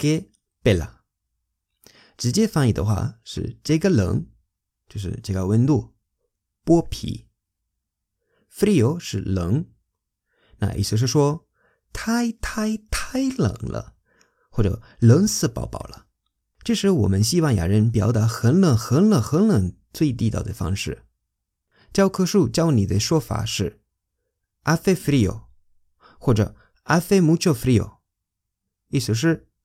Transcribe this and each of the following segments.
Qué bella！直接翻译的话是“这个冷”，就是这个温度。剥皮。Frío 是冷，那意思是说“太、太、太冷了”，或者“冷死宝宝了”。这是我们西班牙人表达很冷、很冷、很冷最地道的方式。教科书教你的说法是 “hace frío” 或者 “hace mucho frío”，意思是。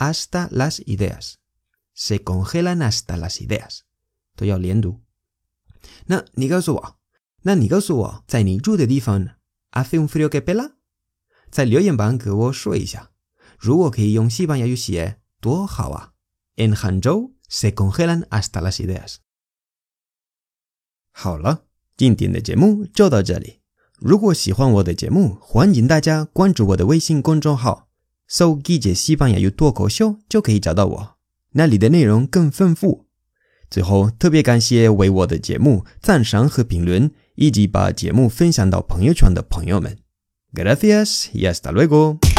Hasta las ideas. Se congelan hasta las ideas. Todo el lento. ¿Ni gao su wo? ¿Ni gao su wo? ¿Zai ni zhu de di un frio que pela? Zai liu yan bang ge wo shui xia. Ru yong ya yu xie. Duo hao wa. En Hanzhou, se congelan hasta las ideas. Hola, jing de jie mu jali dao zhe li. Ru xihuan wo de jie huan jing da guan wo de weixin gong zhong hao. 搜“记者西班牙语脱口秀”就可以找到我，那里的内容更丰富。最后，特别感谢为我的节目赞赏和评论，以及把节目分享到朋友圈的朋友们。Gracias，hasta luego。